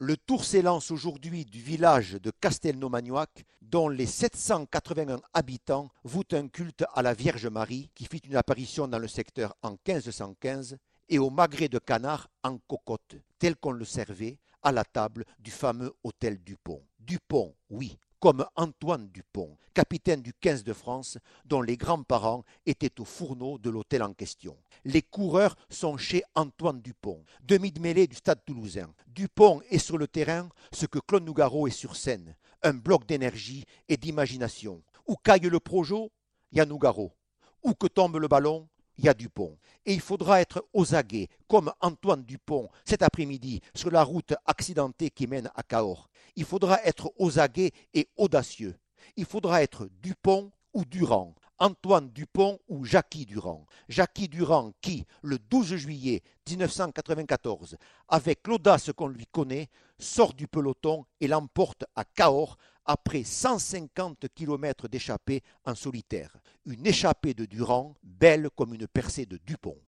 Le tour s'élance aujourd'hui du village de Castelnau-Magnoac, dont les 781 habitants vouent un culte à la Vierge Marie, qui fit une apparition dans le secteur en 1515, et au magret de canard en cocotte, tel qu'on le servait à la table du fameux hôtel Dupont. Dupont, oui, comme Antoine Dupont, capitaine du 15 de France, dont les grands-parents étaient au fourneau de l'hôtel en question. Les coureurs sont chez Antoine Dupont, demi de mêlée du stade toulousain. Dupont est sur le terrain ce que Claude Nougaro est sur scène, un bloc d'énergie et d'imagination. Où caille le projo, il y a Nougaro. Où que tombe le ballon, il y a Dupont. Et il faudra être aux aguets, comme Antoine Dupont cet après-midi sur la route accidentée qui mène à Cahors. Il faudra être aux aguets et audacieux. Il faudra être Dupont ou Durand. Antoine Dupont ou Jackie Durand. Jackie Durand qui, le 12 juillet 1994, avec l'audace qu'on lui connaît, sort du peloton et l'emporte à Cahors après 150 km d'échappée en solitaire. Une échappée de Durand, belle comme une percée de Dupont.